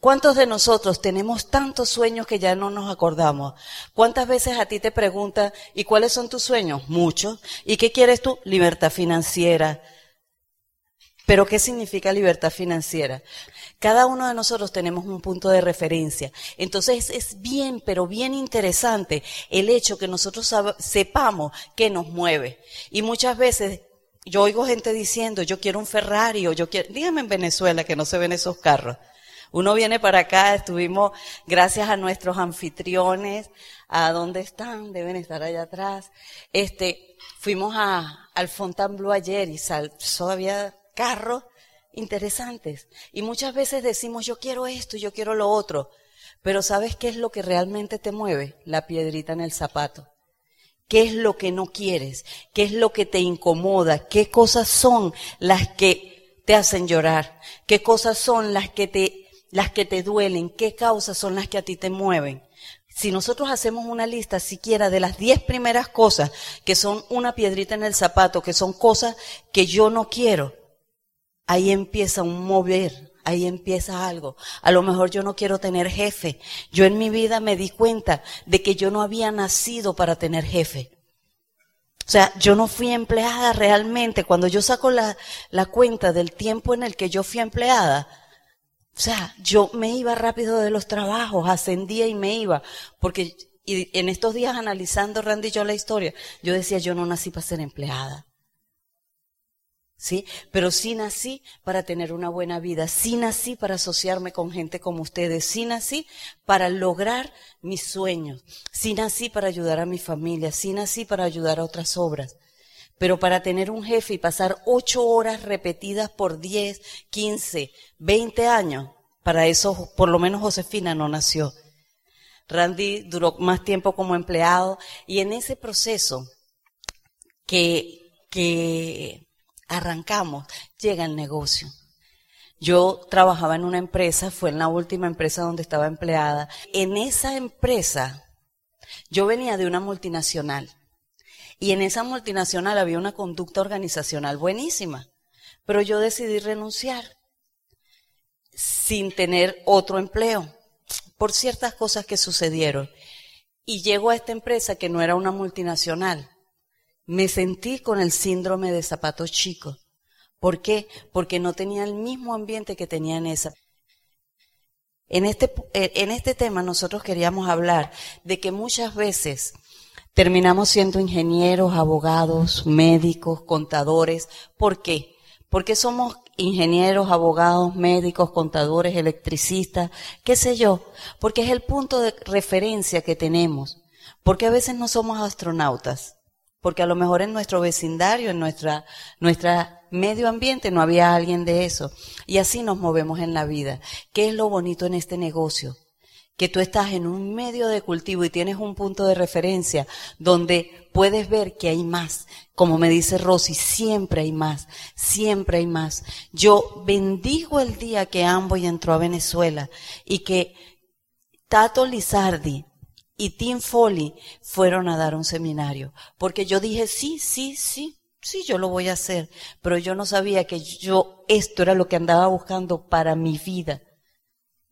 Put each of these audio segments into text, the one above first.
¿Cuántos de nosotros tenemos tantos sueños que ya no nos acordamos? ¿Cuántas veces a ti te preguntan, ¿y cuáles son tus sueños? Muchos. ¿Y qué quieres tú? Libertad financiera. Pero ¿qué significa libertad financiera? Cada uno de nosotros tenemos un punto de referencia. Entonces es bien, pero bien interesante el hecho que nosotros sepamos qué nos mueve. Y muchas veces yo oigo gente diciendo, yo quiero un Ferrari o yo quiero, dígame en Venezuela que no se ven esos carros. Uno viene para acá, estuvimos, gracias a nuestros anfitriones, a dónde están, deben estar allá atrás. Este, fuimos a, al Fontainebleau ayer y sal, había carros interesantes. Y muchas veces decimos, yo quiero esto, yo quiero lo otro. Pero ¿sabes qué es lo que realmente te mueve? La piedrita en el zapato. ¿Qué es lo que no quieres? ¿Qué es lo que te incomoda? ¿Qué cosas son las que te hacen llorar? ¿Qué cosas son las que te las que te duelen, qué causas son las que a ti te mueven. Si nosotros hacemos una lista siquiera de las diez primeras cosas que son una piedrita en el zapato, que son cosas que yo no quiero, ahí empieza un mover, ahí empieza algo. A lo mejor yo no quiero tener jefe. Yo en mi vida me di cuenta de que yo no había nacido para tener jefe. O sea, yo no fui empleada realmente. Cuando yo saco la, la cuenta del tiempo en el que yo fui empleada, o sea, yo me iba rápido de los trabajos, ascendía y me iba, porque y en estos días analizando Randy y yo la historia, yo decía, yo no nací para ser empleada. ¿Sí? Pero sí nací para tener una buena vida, sí nací para asociarme con gente como ustedes, sí nací para lograr mis sueños, sí nací para ayudar a mi familia, sí nací para ayudar a otras obras. Pero para tener un jefe y pasar ocho horas repetidas por diez, quince, veinte años, para eso por lo menos Josefina no nació. Randy duró más tiempo como empleado y en ese proceso que, que arrancamos llega el negocio. Yo trabajaba en una empresa, fue en la última empresa donde estaba empleada. En esa empresa, yo venía de una multinacional. Y en esa multinacional había una conducta organizacional buenísima, pero yo decidí renunciar sin tener otro empleo por ciertas cosas que sucedieron. Y llego a esta empresa que no era una multinacional. Me sentí con el síndrome de zapatos chicos. ¿Por qué? Porque no tenía el mismo ambiente que tenía en esa. En este, en este tema nosotros queríamos hablar de que muchas veces terminamos siendo ingenieros, abogados, médicos, contadores. ¿Por qué? Porque somos ingenieros, abogados, médicos, contadores, electricistas, qué sé yo, porque es el punto de referencia que tenemos. Porque a veces no somos astronautas, porque a lo mejor en nuestro vecindario, en nuestra, nuestra medio ambiente no había alguien de eso. Y así nos movemos en la vida. ¿Qué es lo bonito en este negocio? Que tú estás en un medio de cultivo y tienes un punto de referencia donde puedes ver que hay más. Como me dice Rosy, siempre hay más, siempre hay más. Yo bendigo el día que Amboy entró a Venezuela y que Tato Lizardi y Tim Foley fueron a dar un seminario. Porque yo dije, sí, sí, sí, sí, yo lo voy a hacer. Pero yo no sabía que yo, esto era lo que andaba buscando para mi vida.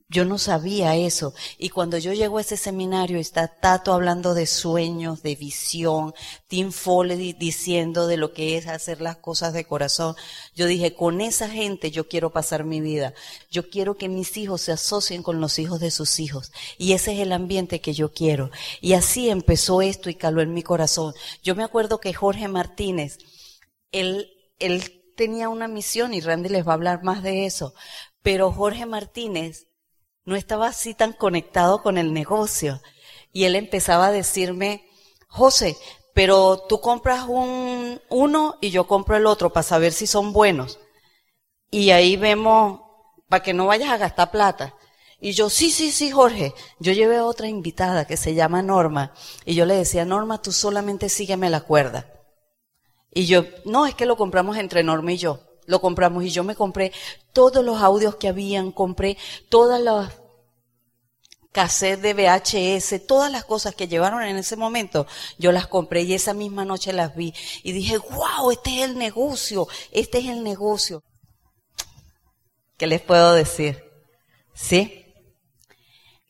Yo no sabía eso. Y cuando yo llego a ese seminario, está Tato hablando de sueños, de visión, Tim Foley diciendo de lo que es hacer las cosas de corazón. Yo dije, con esa gente yo quiero pasar mi vida. Yo quiero que mis hijos se asocien con los hijos de sus hijos. Y ese es el ambiente que yo quiero. Y así empezó esto y caló en mi corazón. Yo me acuerdo que Jorge Martínez, él, él tenía una misión y Randy les va a hablar más de eso. Pero Jorge Martínez no estaba así tan conectado con el negocio. Y él empezaba a decirme, José, pero tú compras un, uno y yo compro el otro para saber si son buenos. Y ahí vemos, para que no vayas a gastar plata. Y yo, sí, sí, sí, Jorge. Yo llevé a otra invitada que se llama Norma. Y yo le decía, Norma, tú solamente sígueme la cuerda. Y yo, no, es que lo compramos entre Norma y yo lo compramos y yo me compré todos los audios que habían, compré todas las cassettes de VHS, todas las cosas que llevaron en ese momento, yo las compré y esa misma noche las vi y dije, wow, este es el negocio, este es el negocio. ¿Qué les puedo decir? ¿Sí?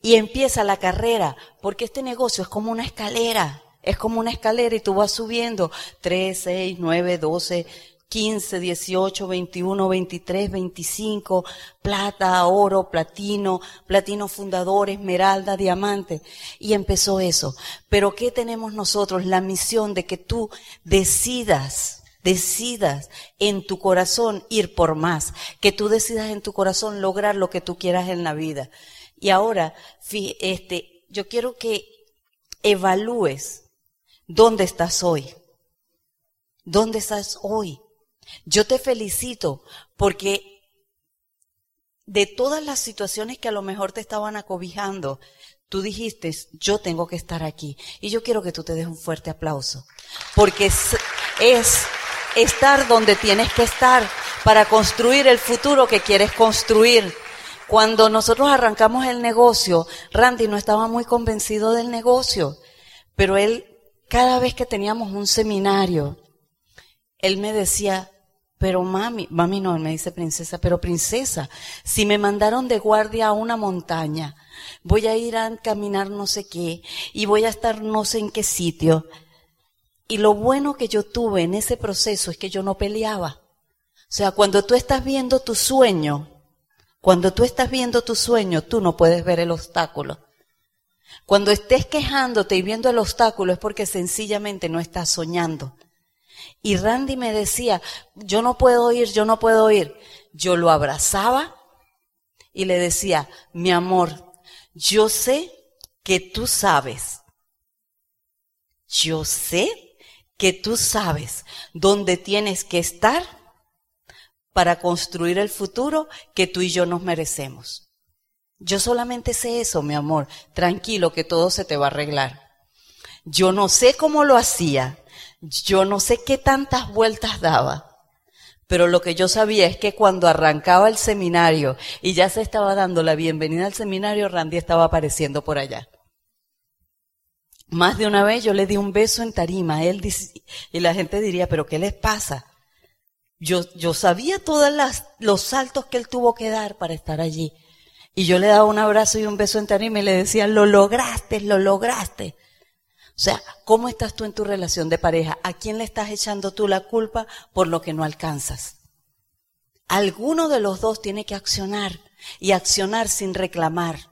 Y empieza la carrera, porque este negocio es como una escalera, es como una escalera y tú vas subiendo 3, 6, 9, 12, 15, 18, 21, 23, 25, plata, oro, platino, platino fundador, esmeralda, diamante. Y empezó eso. Pero ¿qué tenemos nosotros? La misión de que tú decidas, decidas en tu corazón ir por más, que tú decidas en tu corazón lograr lo que tú quieras en la vida. Y ahora, este, yo quiero que evalúes dónde estás hoy. ¿Dónde estás hoy? Yo te felicito porque de todas las situaciones que a lo mejor te estaban acobijando, tú dijiste, yo tengo que estar aquí. Y yo quiero que tú te des un fuerte aplauso. Porque es, es estar donde tienes que estar para construir el futuro que quieres construir. Cuando nosotros arrancamos el negocio, Randy no estaba muy convencido del negocio, pero él, cada vez que teníamos un seminario, él me decía, pero mami, mami no, me dice princesa, pero princesa, si me mandaron de guardia a una montaña, voy a ir a caminar no sé qué y voy a estar no sé en qué sitio. Y lo bueno que yo tuve en ese proceso es que yo no peleaba. O sea, cuando tú estás viendo tu sueño, cuando tú estás viendo tu sueño, tú no puedes ver el obstáculo. Cuando estés quejándote y viendo el obstáculo es porque sencillamente no estás soñando. Y Randy me decía, yo no puedo ir, yo no puedo ir. Yo lo abrazaba y le decía, mi amor, yo sé que tú sabes. Yo sé que tú sabes dónde tienes que estar para construir el futuro que tú y yo nos merecemos. Yo solamente sé eso, mi amor. Tranquilo que todo se te va a arreglar. Yo no sé cómo lo hacía, yo no sé qué tantas vueltas daba, pero lo que yo sabía es que cuando arrancaba el seminario y ya se estaba dando la bienvenida al seminario, Randy estaba apareciendo por allá. Más de una vez yo le di un beso en tarima, él y la gente diría, pero ¿qué les pasa? Yo, yo sabía todos los saltos que él tuvo que dar para estar allí. Y yo le daba un abrazo y un beso en tarima y le decía, lo lograste, lo lograste. O sea, ¿cómo estás tú en tu relación de pareja? ¿A quién le estás echando tú la culpa por lo que no alcanzas? Alguno de los dos tiene que accionar y accionar sin reclamar.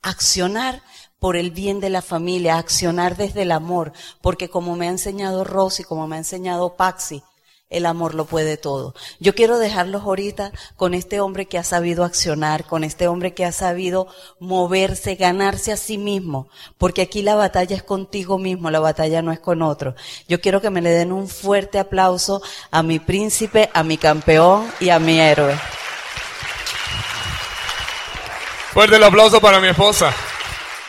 Accionar por el bien de la familia, accionar desde el amor, porque como me ha enseñado Rosy, como me ha enseñado Paxi, el amor lo puede todo. Yo quiero dejarlos ahorita con este hombre que ha sabido accionar, con este hombre que ha sabido moverse, ganarse a sí mismo, porque aquí la batalla es contigo mismo, la batalla no es con otro. Yo quiero que me le den un fuerte aplauso a mi príncipe, a mi campeón y a mi héroe. Fuerte el aplauso para mi esposa.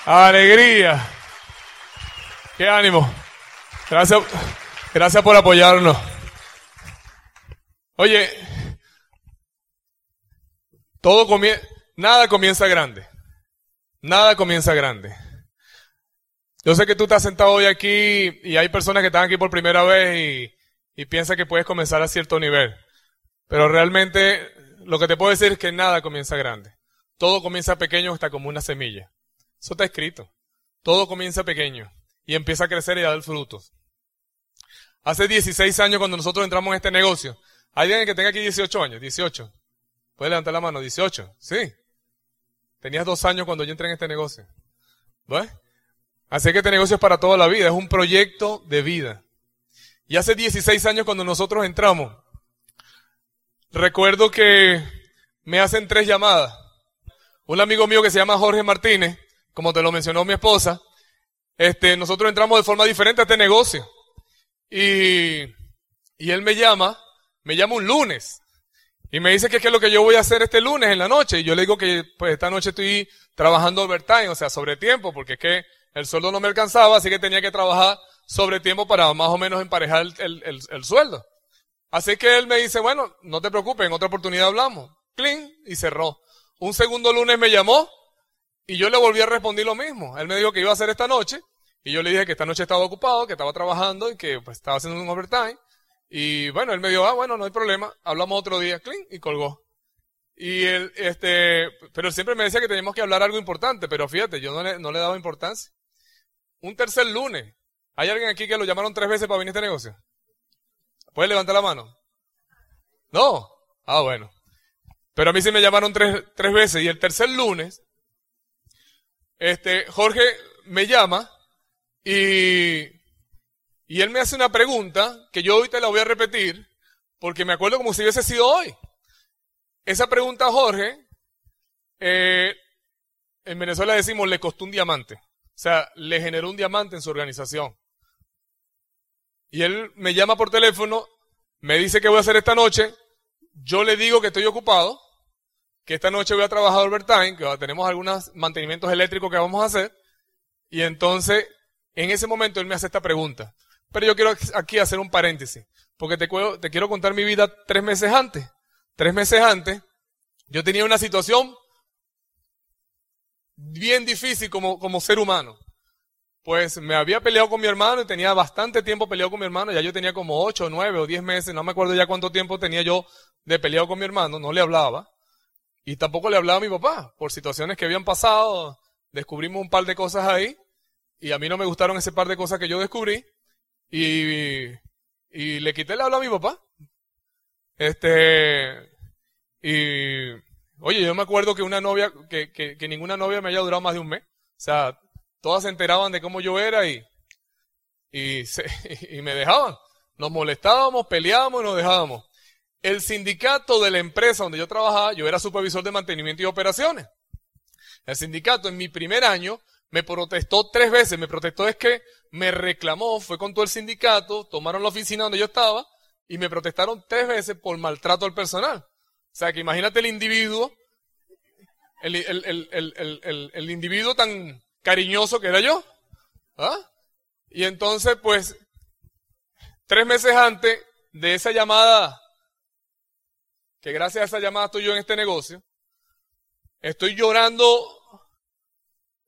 Alegría. Qué ánimo. Gracias, gracias por apoyarnos. Oye, todo nada comienza grande. Nada comienza grande. Yo sé que tú estás sentado hoy aquí y hay personas que están aquí por primera vez y, y piensan que puedes comenzar a cierto nivel. Pero realmente lo que te puedo decir es que nada comienza grande. Todo comienza pequeño hasta como una semilla. Eso está escrito. Todo comienza pequeño y empieza a crecer y a dar frutos. Hace 16 años cuando nosotros entramos en este negocio, ¿Hay alguien que tenga aquí 18 años? 18. ¿Puede levantar la mano? 18. Sí. Tenías dos años cuando yo entré en este negocio. ¿Ves? Así que este negocio es para toda la vida, es un proyecto de vida. Y hace 16 años cuando nosotros entramos, recuerdo que me hacen tres llamadas. Un amigo mío que se llama Jorge Martínez, como te lo mencionó mi esposa, este, nosotros entramos de forma diferente a este negocio. Y, y él me llama me llama un lunes y me dice que qué es lo que yo voy a hacer este lunes en la noche. Y yo le digo que pues esta noche estoy trabajando overtime, o sea, sobre tiempo, porque es que el sueldo no me alcanzaba, así que tenía que trabajar sobre tiempo para más o menos emparejar el, el, sueldo. Así que él me dice, bueno, no te preocupes, en otra oportunidad hablamos. Clean, y cerró. Un segundo lunes me llamó y yo le volví a responder lo mismo. Él me dijo que iba a hacer esta noche y yo le dije que esta noche estaba ocupado, que estaba trabajando y que pues, estaba haciendo un overtime. Y bueno, él me dijo, ah, bueno, no hay problema, hablamos otro día, clean, y colgó. Y él, este, pero siempre me decía que teníamos que hablar algo importante, pero fíjate, yo no le, no le daba importancia. Un tercer lunes. ¿Hay alguien aquí que lo llamaron tres veces para venir a este negocio? ¿Puede levantar la mano? No. Ah, bueno. Pero a mí sí me llamaron tres, tres veces. Y el tercer lunes, este, Jorge me llama y, y él me hace una pregunta que yo te la voy a repetir porque me acuerdo como si hubiese sido hoy. Esa pregunta Jorge, eh, en Venezuela decimos, le costó un diamante. O sea, le generó un diamante en su organización. Y él me llama por teléfono, me dice qué voy a hacer esta noche, yo le digo que estoy ocupado, que esta noche voy a trabajar overtime, que tenemos algunos mantenimientos eléctricos que vamos a hacer, y entonces, en ese momento él me hace esta pregunta. Pero yo quiero aquí hacer un paréntesis, porque te, te quiero contar mi vida tres meses antes. Tres meses antes, yo tenía una situación bien difícil como, como ser humano. Pues me había peleado con mi hermano y tenía bastante tiempo peleado con mi hermano. Ya yo tenía como ocho, nueve o diez meses, no me acuerdo ya cuánto tiempo tenía yo de peleado con mi hermano, no le hablaba. Y tampoco le hablaba a mi papá por situaciones que habían pasado. Descubrimos un par de cosas ahí y a mí no me gustaron ese par de cosas que yo descubrí y, y le quité el habla a mi papá. Este, y, oye, yo me acuerdo que una novia, que, que, ninguna novia me haya durado más de un mes. O sea, todas se enteraban de cómo yo era y, y, se, y me dejaban. Nos molestábamos, peleábamos y nos dejábamos. El sindicato de la empresa donde yo trabajaba, yo era supervisor de mantenimiento y operaciones. El sindicato en mi primer año me protestó tres veces. Me protestó es que me reclamó, fue con todo el sindicato, tomaron la oficina donde yo estaba y me protestaron tres veces por maltrato al personal. O sea que imagínate el individuo, el, el individuo tan cariñoso que era yo. ¿Ah? Y entonces, pues, tres meses antes de esa llamada que gracias a esa llamada estoy yo en este negocio, estoy llorando,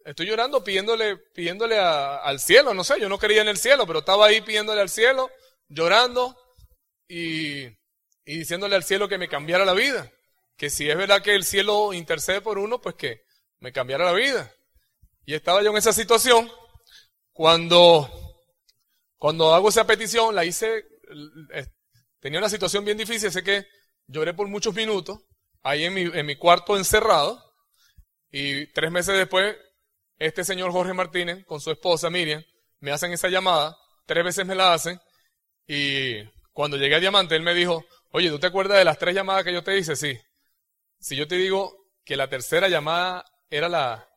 estoy llorando pidiéndole, pidiéndole al cielo, no sé, yo no creía en el cielo, pero estaba ahí pidiéndole al cielo, llorando y, y diciéndole al cielo que me cambiara la vida. Que si es verdad que el cielo intercede por uno, pues que me cambiara la vida. Y estaba yo en esa situación cuando, cuando hago esa petición, la hice, eh, tenía una situación bien difícil, sé que Lloré por muchos minutos, ahí en mi, en mi cuarto encerrado, y tres meses después, este señor Jorge Martínez, con su esposa Miriam, me hacen esa llamada, tres veces me la hacen, y cuando llegué a Diamante, él me dijo, oye, ¿tú te acuerdas de las tres llamadas que yo te hice? Sí. Si yo te digo que la tercera llamada era la...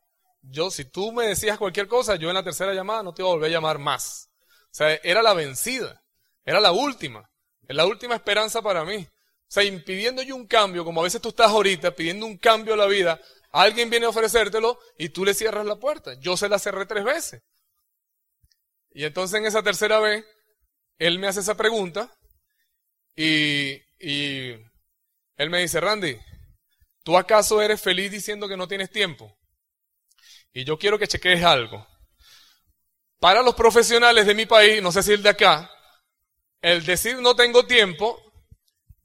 Yo, si tú me decías cualquier cosa, yo en la tercera llamada no te iba a volver a llamar más. O sea, era la vencida. Era la última. Es la última esperanza para mí. O sea, impidiendo yo un cambio, como a veces tú estás ahorita pidiendo un cambio a la vida, alguien viene a ofrecértelo y tú le cierras la puerta. Yo se la cerré tres veces. Y entonces en esa tercera vez, él me hace esa pregunta y, y él me dice, Randy, ¿tú acaso eres feliz diciendo que no tienes tiempo? Y yo quiero que chequees algo. Para los profesionales de mi país, no sé si el de acá, el decir no tengo tiempo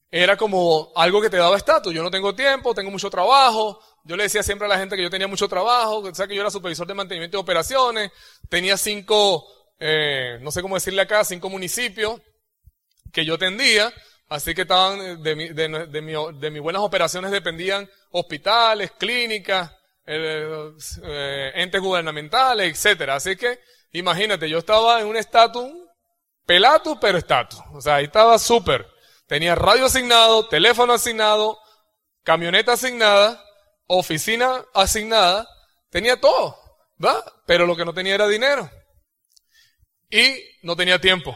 era como algo que te daba estatus. Yo no tengo tiempo, tengo mucho trabajo. Yo le decía siempre a la gente que yo tenía mucho trabajo, que, que yo era supervisor de mantenimiento de operaciones, tenía cinco, eh, no sé cómo decirle acá, cinco municipios que yo atendía, así que estaban, de, mi, de, de, mi, de mis buenas operaciones dependían hospitales, clínicas, eh, eh, entes gubernamentales, etcétera. Así que, imagínate, yo estaba en un estatus, pelatus, pero estatus. O sea, ahí estaba súper. Tenía radio asignado, teléfono asignado, camioneta asignada, oficina asignada, tenía todo, ¿va? Pero lo que no tenía era dinero. Y no tenía tiempo.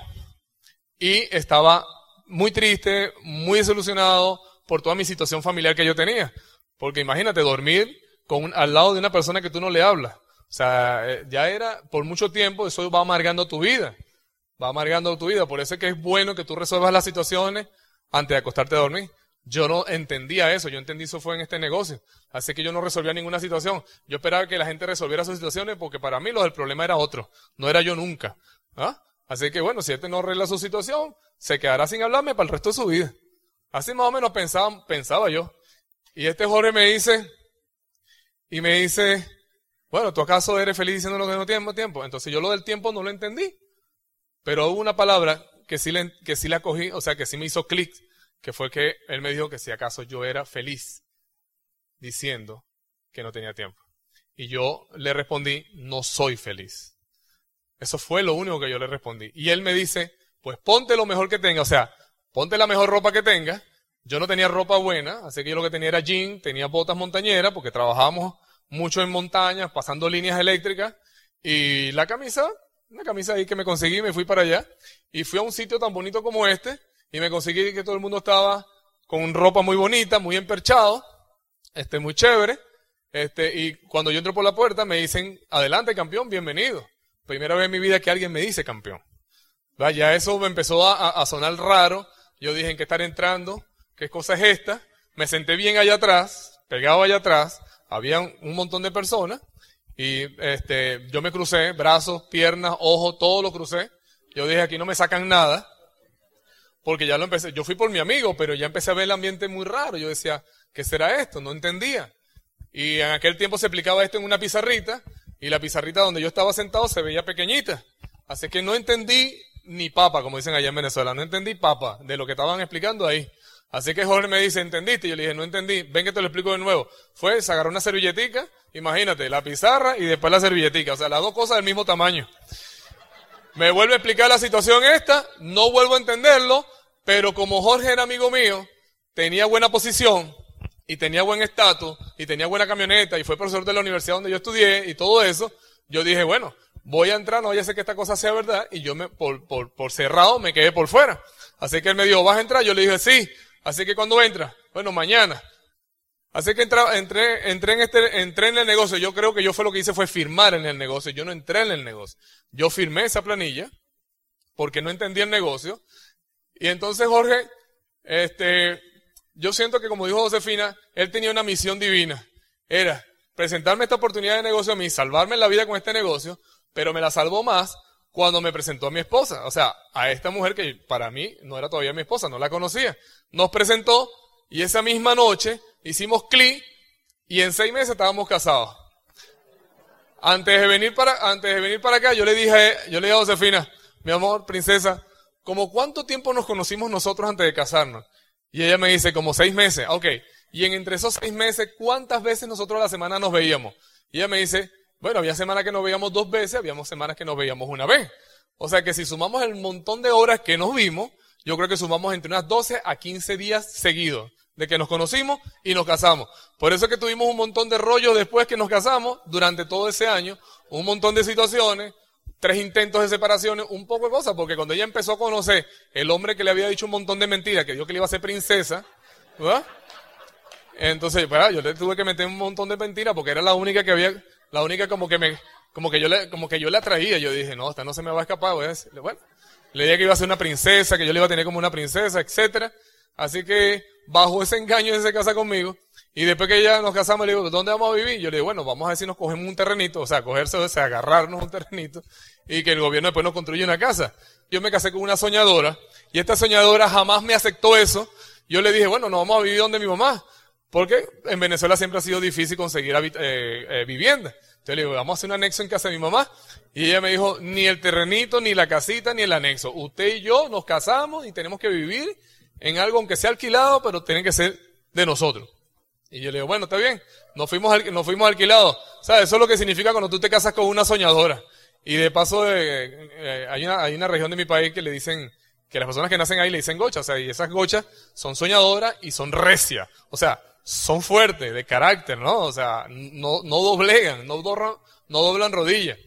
Y estaba muy triste, muy desilusionado por toda mi situación familiar que yo tenía. Porque imagínate, dormir con al lado de una persona que tú no le hablas. O sea, eh, ya era por mucho tiempo, eso va amargando tu vida. Va amargando tu vida. Por eso es que es bueno que tú resuelvas las situaciones antes de acostarte a dormir. Yo no entendía eso, yo entendí eso fue en este negocio. Así que yo no resolvía ninguna situación. Yo esperaba que la gente resolviera sus situaciones porque para mí lo del problema era otro, no era yo nunca. ¿Ah? Así que bueno, si este no arregla su situación, se quedará sin hablarme para el resto de su vida. Así más o menos pensaba, pensaba yo. Y este Jorge me dice, y me dice, bueno, ¿tú acaso eres feliz diciendo lo que no tiempo tiempo? Entonces yo lo del tiempo no lo entendí. Pero hubo una palabra que sí, le, que sí la cogí, o sea, que sí me hizo clic, que fue que él me dijo que si acaso yo era feliz diciendo que no tenía tiempo. Y yo le respondí, no soy feliz. Eso fue lo único que yo le respondí. Y él me dice, pues ponte lo mejor que tenga, o sea, ponte la mejor ropa que tenga. Yo no tenía ropa buena, así que yo lo que tenía era jean, tenía botas montañeras, porque trabajábamos mucho en montañas, pasando líneas eléctricas, y la camisa, una camisa ahí que me conseguí, me fui para allá, y fui a un sitio tan bonito como este, y me conseguí que todo el mundo estaba con ropa muy bonita, muy emperchado, este, muy chévere, este, y cuando yo entro por la puerta me dicen, adelante campeón, bienvenido. Primera vez en mi vida que alguien me dice campeón. Ya eso me empezó a, sonar raro. Yo dije, ¿en qué estar entrando? ¿Qué cosa es esta? Me senté bien allá atrás, pegado allá atrás. Había un, montón de personas. Y este, yo me crucé, brazos, piernas, ojos, todo lo crucé. Yo dije, aquí no me sacan nada. Porque ya lo empecé. Yo fui por mi amigo, pero ya empecé a ver el ambiente muy raro. Yo decía, ¿qué será esto? No entendía. Y en aquel tiempo se explicaba esto en una pizarrita. Y la pizarrita donde yo estaba sentado se veía pequeñita. Así que no entendí ni papa, como dicen allá en Venezuela. No entendí papa de lo que estaban explicando ahí. Así que Jorge me dice, ¿entendiste? Yo le dije, no entendí. Ven que te lo explico de nuevo. Fue, se agarró una servilletica, imagínate, la pizarra y después la servilletica. O sea, las dos cosas del mismo tamaño. Me vuelve a explicar la situación esta, no vuelvo a entenderlo, pero como Jorge era amigo mío, tenía buena posición y tenía buen estatus y tenía buena camioneta y fue profesor de la universidad donde yo estudié y todo eso, yo dije, bueno, voy a entrar, no vaya a ser que esta cosa sea verdad, y yo me, por, por, por cerrado me quedé por fuera. Así que él me dijo, ¿vas a entrar? Yo le dije, sí. Así que cuando entra, bueno, mañana. Así que entré, en este, entré en el negocio. Yo creo que yo fue lo que hice fue firmar en el negocio. Yo no entré en el negocio. Yo firmé esa planilla porque no entendía el negocio. Y entonces Jorge, este, yo siento que como dijo Josefina, él tenía una misión divina. Era presentarme esta oportunidad de negocio a mí, salvarme la vida con este negocio, pero me la salvó más cuando me presentó a mi esposa. O sea, a esta mujer que para mí no era todavía mi esposa, no la conocía. Nos presentó y esa misma noche hicimos clic y en seis meses estábamos casados. Antes de venir para, antes de venir para acá, yo le dije, yo le dije a Josefina, mi amor, princesa, ¿como cuánto tiempo nos conocimos nosotros antes de casarnos? Y ella me dice, como seis meses. Ok. Y en entre esos seis meses, ¿cuántas veces nosotros a la semana nos veíamos? Y ella me dice, bueno, había semanas que nos veíamos dos veces, habíamos semanas que nos veíamos una vez. O sea que si sumamos el montón de horas que nos vimos, yo creo que sumamos entre unas 12 a 15 días seguidos de que nos conocimos y nos casamos. Por eso es que tuvimos un montón de rollos después que nos casamos durante todo ese año, un montón de situaciones, tres intentos de separaciones, un poco de cosas, porque cuando ella empezó a conocer el hombre que le había dicho un montón de mentiras, que dijo que le iba a ser princesa, ¿verdad? Entonces, yo le tuve que meter un montón de mentiras porque era la única que había la única como que me, como que yo le, como que yo le atraía. Yo dije, no, esta no se me va a escapar, voy bueno. Le dije que iba a ser una princesa, que yo le iba a tener como una princesa, etcétera. Así que, bajo ese engaño, ella se casa conmigo. Y después que ya nos casamos, le digo, ¿dónde vamos a vivir? Yo le digo, bueno, vamos a ver si nos cogemos un terrenito, o sea, cogerse, o sea, agarrarnos un terrenito, y que el gobierno después nos construya una casa. Yo me casé con una soñadora, y esta soñadora jamás me aceptó eso. Yo le dije, bueno, no vamos a vivir donde mi mamá. Porque en Venezuela siempre ha sido difícil conseguir eh, eh, vivienda. Entonces le digo, vamos a hacer un anexo en casa de mi mamá. Y ella me dijo, ni el terrenito, ni la casita, ni el anexo. Usted y yo nos casamos y tenemos que vivir en algo, aunque sea alquilado, pero tiene que ser de nosotros. Y yo le digo, bueno, está bien, nos fuimos, nos fuimos alquilados. ¿Sabes? Eso es lo que significa cuando tú te casas con una soñadora. Y de paso, eh, hay, una, hay una región de mi país que le dicen, que las personas que nacen ahí le dicen gochas. O sea, y esas gochas son soñadoras y son recias. O sea, son fuertes, de carácter, ¿no? O sea, no, no doblegan, no, doblan, no doblan rodillas.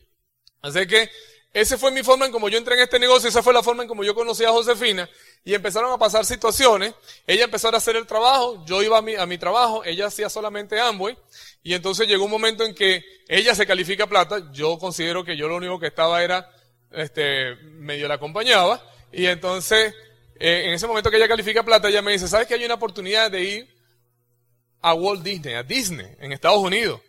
Así que esa fue mi forma en como yo entré en este negocio, esa fue la forma en como yo conocí a Josefina y empezaron a pasar situaciones. Ella empezó a hacer el trabajo, yo iba a mi, a mi trabajo, ella hacía solamente Amway y entonces llegó un momento en que ella se califica plata, yo considero que yo lo único que estaba era, este, medio la acompañaba y entonces eh, en ese momento que ella califica plata, ella me dice, ¿sabes que hay una oportunidad de ir a Walt Disney, a Disney, en Estados Unidos.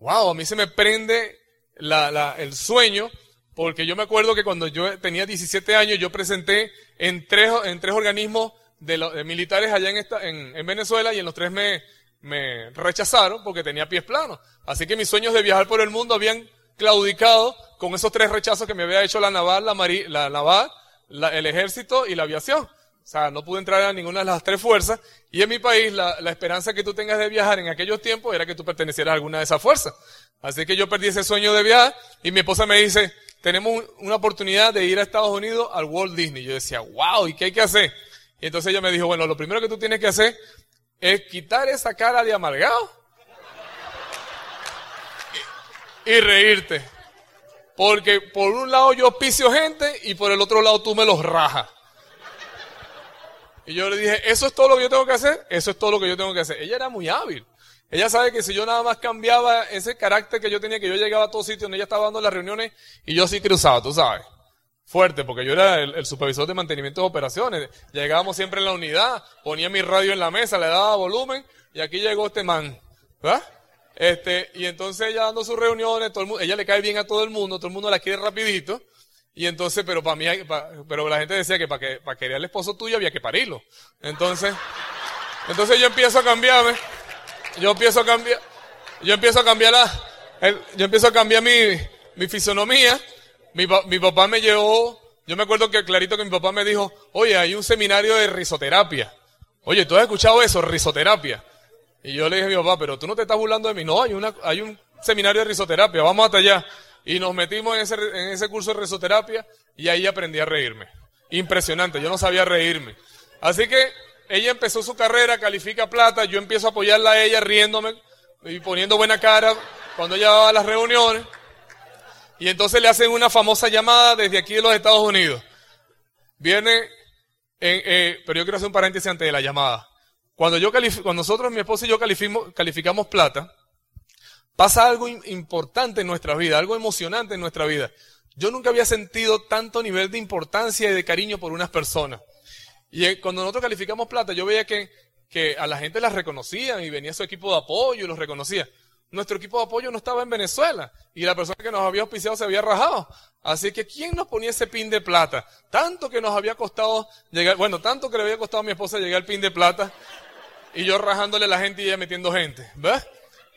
Wow, a mí se me prende el sueño, porque yo me acuerdo que cuando yo tenía 17 años, yo presenté en tres, en tres organismos de, militares allá en, esta, en, Venezuela y en los tres me, me rechazaron porque tenía pies planos. Así que mis sueños de viajar por el mundo habían claudicado con esos tres rechazos que me había hecho la naval, la, la naval, el ejército y la aviación. O sea, no pude entrar a ninguna de las tres fuerzas. Y en mi país, la, la, esperanza que tú tengas de viajar en aquellos tiempos era que tú pertenecieras a alguna de esas fuerzas. Así que yo perdí ese sueño de viajar y mi esposa me dice, tenemos una oportunidad de ir a Estados Unidos al Walt Disney. Yo decía, wow, ¿y qué hay que hacer? Y entonces ella me dijo, bueno, lo primero que tú tienes que hacer es quitar esa cara de amargado y reírte. Porque por un lado yo piso gente y por el otro lado tú me los rajas. Y yo le dije, ¿eso es todo lo que yo tengo que hacer? Eso es todo lo que yo tengo que hacer. Ella era muy hábil. Ella sabe que si yo nada más cambiaba ese carácter que yo tenía, que yo llegaba a todos sitios donde ella estaba dando las reuniones y yo sí cruzaba, tú sabes. Fuerte, porque yo era el, supervisor de mantenimiento de operaciones. Llegábamos siempre en la unidad, ponía mi radio en la mesa, le daba volumen y aquí llegó este man. ¿Verdad? Este, y entonces ella dando sus reuniones, todo el mundo, ella le cae bien a todo el mundo, todo el mundo la quiere rapidito. Y entonces, pero para mí, pero la gente decía que para que para querer al esposo tuyo había que parirlo. Entonces, entonces yo empiezo a cambiarme, yo empiezo a cambiar, yo empiezo a cambiar la, yo empiezo a cambiar mi, mi fisonomía. Mi, mi papá me llevó, yo me acuerdo que clarito que mi papá me dijo, oye, hay un seminario de risoterapia. Oye, ¿tú has escuchado eso? Risoterapia. Y yo le dije a mi papá, pero tú no te estás burlando de mí. No, hay, una, hay un seminario de risoterapia, vamos hasta allá. Y nos metimos en ese, en ese curso de risoterapia y ahí aprendí a reírme. Impresionante, yo no sabía reírme. Así que ella empezó su carrera, califica plata, yo empiezo a apoyarla a ella riéndome y poniendo buena cara cuando ella va a las reuniones. Y entonces le hacen una famosa llamada desde aquí de los Estados Unidos. Viene, en, eh, pero yo quiero hacer un paréntesis antes de la llamada. Cuando, yo cuando nosotros, mi esposa y yo calificamos plata, pasa algo importante en nuestra vida, algo emocionante en nuestra vida. Yo nunca había sentido tanto nivel de importancia y de cariño por unas personas. Y eh, cuando nosotros calificamos plata, yo veía que, que a la gente las reconocían y venía su equipo de apoyo y los reconocía. Nuestro equipo de apoyo no estaba en Venezuela y la persona que nos había auspiciado se había rajado. Así que ¿quién nos ponía ese pin de plata? Tanto que nos había costado llegar, bueno, tanto que le había costado a mi esposa llegar al pin de plata y yo rajándole a la gente y ella metiendo gente, ¿ves?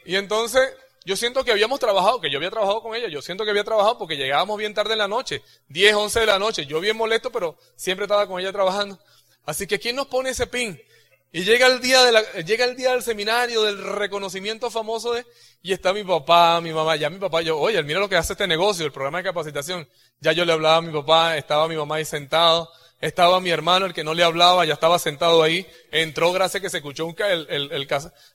Y entonces yo siento que habíamos trabajado, que yo había trabajado con ella, yo siento que había trabajado porque llegábamos bien tarde en la noche, 10, 11 de la noche, yo bien molesto, pero siempre estaba con ella trabajando. Así que ¿quién nos pone ese pin? Y llega el día de la, llega el día del seminario, del reconocimiento famoso de, y está mi papá, mi mamá, ya mi papá, yo, oye, mira lo que hace este negocio, el programa de capacitación. Ya yo le hablaba a mi papá, estaba mi mamá ahí sentado, estaba mi hermano, el que no le hablaba, ya estaba sentado ahí. Entró gracias que se escuchó un, el, el, el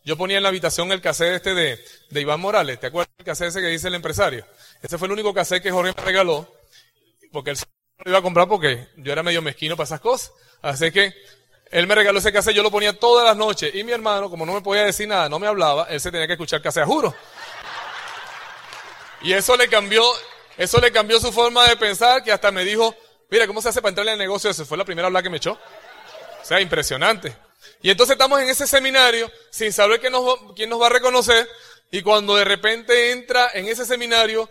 Yo ponía en la habitación el cassette este de, de Iván Morales. ¿Te acuerdas del cassette ese que dice el empresario? Ese fue el único cassette que Jorge me regaló. Porque él lo iba a comprar porque yo era medio mezquino para esas cosas. Así que él me regaló ese cassette, yo lo ponía todas las noches. Y mi hermano, como no me podía decir nada, no me hablaba, él se tenía que escuchar cassette, juro. Y eso le cambió, eso le cambió su forma de pensar, que hasta me dijo, Mira, ¿cómo se hace para entrar en el negocio ese? Fue la primera habla que me echó. O sea, impresionante. Y entonces estamos en ese seminario sin saber quién nos, quién nos va a reconocer. Y cuando de repente entra en ese seminario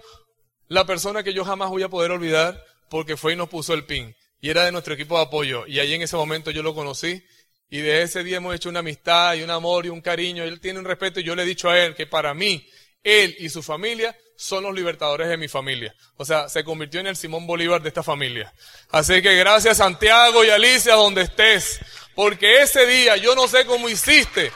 la persona que yo jamás voy a poder olvidar porque fue y nos puso el pin. Y era de nuestro equipo de apoyo. Y ahí en ese momento yo lo conocí. Y de ese día hemos hecho una amistad y un amor y un cariño. Él tiene un respeto y yo le he dicho a él que para mí, él y su familia son los libertadores de mi familia. O sea, se convirtió en el Simón Bolívar de esta familia. Así que gracias Santiago y Alicia donde estés. Porque ese día yo no sé cómo hiciste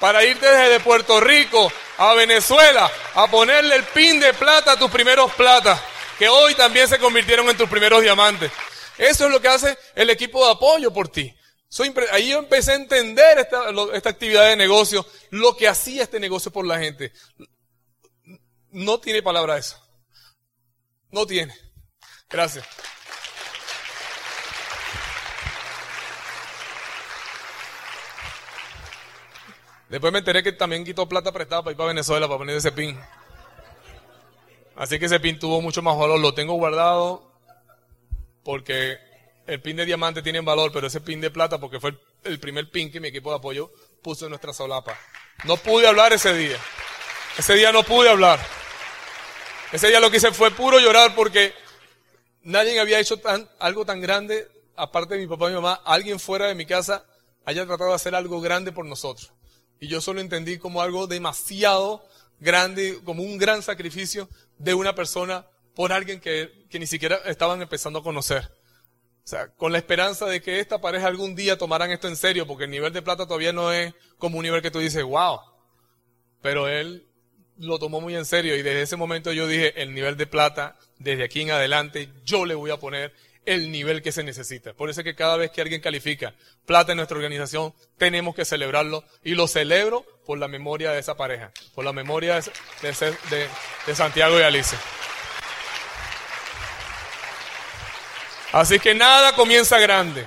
para irte desde Puerto Rico a Venezuela a ponerle el pin de plata a tus primeros platas, que hoy también se convirtieron en tus primeros diamantes. Eso es lo que hace el equipo de apoyo por ti. ahí yo empecé a entender esta, esta actividad de negocio, lo que hacía este negocio por la gente. No tiene palabra eso. No tiene. Gracias. Después me enteré que también quitó plata prestada para ir para Venezuela para poner ese pin. Así que ese pin tuvo mucho más valor. Lo tengo guardado porque el pin de diamante tiene valor, pero ese pin de plata porque fue el primer pin que mi equipo de apoyo puso en nuestra solapa. No pude hablar ese día. Ese día no pude hablar. Ese día lo que hice fue puro llorar porque nadie había hecho tan, algo tan grande, aparte de mi papá y mi mamá, alguien fuera de mi casa haya tratado de hacer algo grande por nosotros. Y yo solo entendí como algo demasiado grande, como un gran sacrificio de una persona por alguien que, que ni siquiera estaban empezando a conocer. O sea, con la esperanza de que esta pareja algún día tomaran esto en serio, porque el nivel de plata todavía no es como un nivel que tú dices, wow. Pero él lo tomó muy en serio y desde ese momento yo dije, el nivel de plata, desde aquí en adelante, yo le voy a poner el nivel que se necesita. Por eso es que cada vez que alguien califica plata en nuestra organización, tenemos que celebrarlo. Y lo celebro por la memoria de esa pareja, por la memoria de, de, de Santiago y Alicia. Así que nada comienza grande.